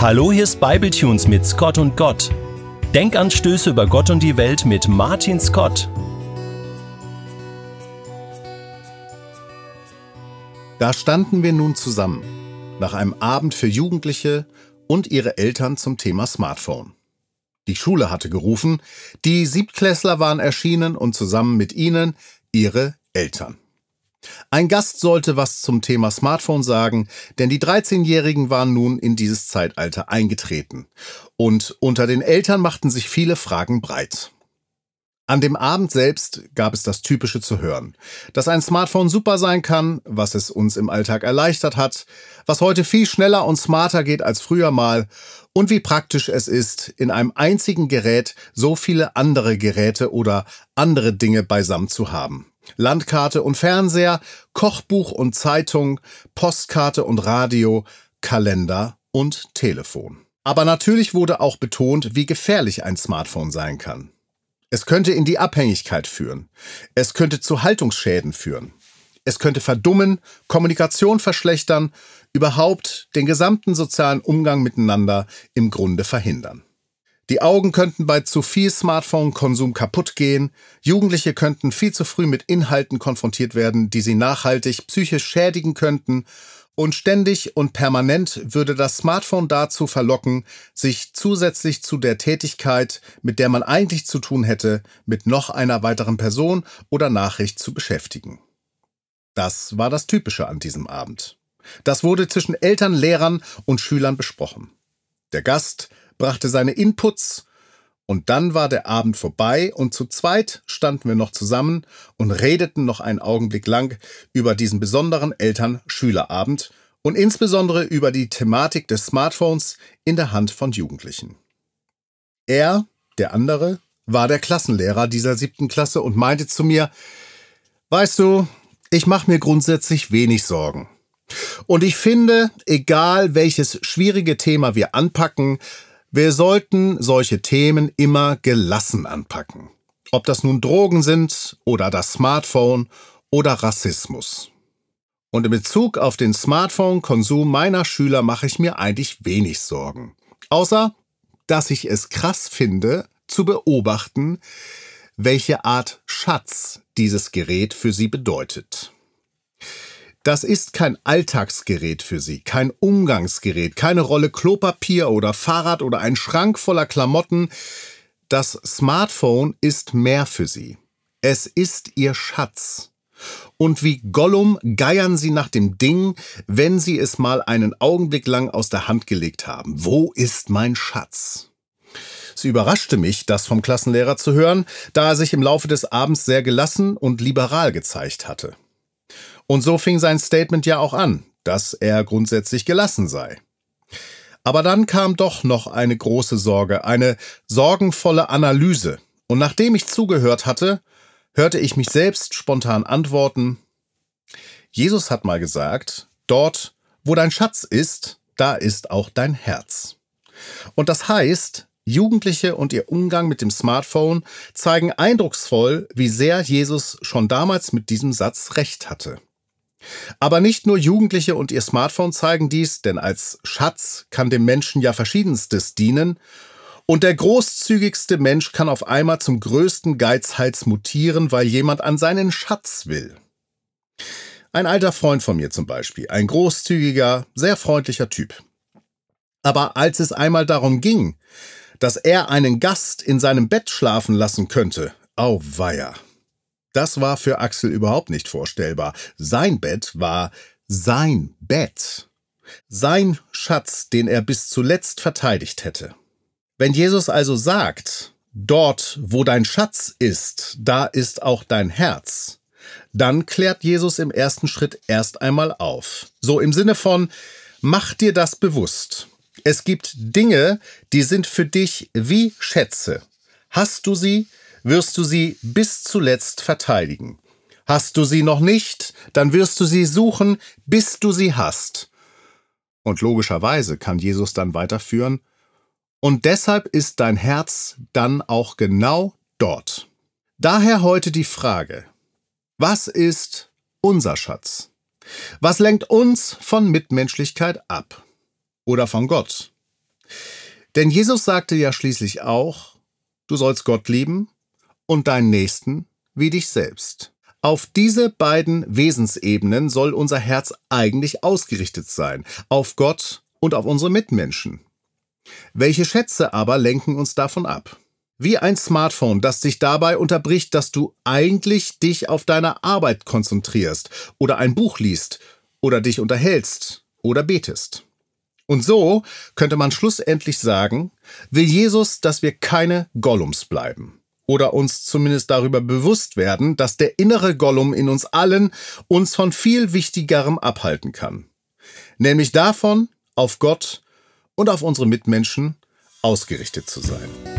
Hallo, hier ist Bibletunes mit Scott und Gott. Denkanstöße über Gott und die Welt mit Martin Scott. Da standen wir nun zusammen, nach einem Abend für Jugendliche und ihre Eltern zum Thema Smartphone. Die Schule hatte gerufen, die Siebtklässler waren erschienen und zusammen mit ihnen ihre Eltern. Ein Gast sollte was zum Thema Smartphone sagen, denn die 13-Jährigen waren nun in dieses Zeitalter eingetreten. Und unter den Eltern machten sich viele Fragen breit. An dem Abend selbst gab es das Typische zu hören. Dass ein Smartphone super sein kann, was es uns im Alltag erleichtert hat, was heute viel schneller und smarter geht als früher mal und wie praktisch es ist, in einem einzigen Gerät so viele andere Geräte oder andere Dinge beisammen zu haben. Landkarte und Fernseher, Kochbuch und Zeitung, Postkarte und Radio, Kalender und Telefon. Aber natürlich wurde auch betont, wie gefährlich ein Smartphone sein kann. Es könnte in die Abhängigkeit führen. Es könnte zu Haltungsschäden führen. Es könnte verdummen, Kommunikation verschlechtern, überhaupt den gesamten sozialen Umgang miteinander im Grunde verhindern. Die Augen könnten bei zu viel Smartphone-Konsum kaputt gehen, Jugendliche könnten viel zu früh mit Inhalten konfrontiert werden, die sie nachhaltig psychisch schädigen könnten, und ständig und permanent würde das Smartphone dazu verlocken, sich zusätzlich zu der Tätigkeit, mit der man eigentlich zu tun hätte, mit noch einer weiteren Person oder Nachricht zu beschäftigen. Das war das Typische an diesem Abend. Das wurde zwischen Eltern, Lehrern und Schülern besprochen. Der Gast brachte seine Inputs und dann war der Abend vorbei und zu zweit standen wir noch zusammen und redeten noch einen Augenblick lang über diesen besonderen Eltern-Schülerabend und insbesondere über die Thematik des Smartphones in der Hand von Jugendlichen. Er, der andere, war der Klassenlehrer dieser siebten Klasse und meinte zu mir, Weißt du, ich mache mir grundsätzlich wenig Sorgen. Und ich finde, egal welches schwierige Thema wir anpacken, wir sollten solche Themen immer gelassen anpacken. Ob das nun Drogen sind oder das Smartphone oder Rassismus. Und in Bezug auf den Smartphone-Konsum meiner Schüler mache ich mir eigentlich wenig Sorgen. Außer, dass ich es krass finde, zu beobachten, welche Art Schatz dieses Gerät für sie bedeutet. Das ist kein Alltagsgerät für Sie, kein Umgangsgerät, keine Rolle Klopapier oder Fahrrad oder ein Schrank voller Klamotten. Das Smartphone ist mehr für Sie. Es ist Ihr Schatz. Und wie Gollum geiern Sie nach dem Ding, wenn Sie es mal einen Augenblick lang aus der Hand gelegt haben. Wo ist mein Schatz? Es überraschte mich, das vom Klassenlehrer zu hören, da er sich im Laufe des Abends sehr gelassen und liberal gezeigt hatte. Und so fing sein Statement ja auch an, dass er grundsätzlich gelassen sei. Aber dann kam doch noch eine große Sorge, eine sorgenvolle Analyse. Und nachdem ich zugehört hatte, hörte ich mich selbst spontan antworten, Jesus hat mal gesagt, dort, wo dein Schatz ist, da ist auch dein Herz. Und das heißt, Jugendliche und ihr Umgang mit dem Smartphone zeigen eindrucksvoll, wie sehr Jesus schon damals mit diesem Satz recht hatte. Aber nicht nur Jugendliche und ihr Smartphone zeigen dies, denn als Schatz kann dem Menschen ja verschiedenstes dienen, und der großzügigste Mensch kann auf einmal zum größten Geizhals mutieren, weil jemand an seinen Schatz will. Ein alter Freund von mir zum Beispiel, ein großzügiger, sehr freundlicher Typ. Aber als es einmal darum ging, dass er einen Gast in seinem Bett schlafen lassen könnte, auweia, das war für Axel überhaupt nicht vorstellbar. Sein Bett war sein Bett. Sein Schatz, den er bis zuletzt verteidigt hätte. Wenn Jesus also sagt, dort, wo dein Schatz ist, da ist auch dein Herz, dann klärt Jesus im ersten Schritt erst einmal auf. So im Sinne von, mach dir das bewusst. Es gibt Dinge, die sind für dich wie Schätze. Hast du sie, wirst du sie bis zuletzt verteidigen. Hast du sie noch nicht, dann wirst du sie suchen, bis du sie hast. Und logischerweise kann Jesus dann weiterführen, und deshalb ist dein Herz dann auch genau dort. Daher heute die Frage, was ist unser Schatz? Was lenkt uns von Mitmenschlichkeit ab? Oder von Gott? Denn Jesus sagte ja schließlich auch, du sollst Gott lieben und deinen Nächsten wie dich selbst. Auf diese beiden Wesensebenen soll unser Herz eigentlich ausgerichtet sein, auf Gott und auf unsere Mitmenschen. Welche Schätze aber lenken uns davon ab? Wie ein Smartphone, das dich dabei unterbricht, dass du eigentlich dich auf deine Arbeit konzentrierst oder ein Buch liest oder dich unterhältst oder betest. Und so könnte man schlussendlich sagen, will Jesus, dass wir keine Gollums bleiben oder uns zumindest darüber bewusst werden, dass der innere Gollum in uns allen uns von viel Wichtigerem abhalten kann. Nämlich davon, auf Gott und auf unsere Mitmenschen ausgerichtet zu sein.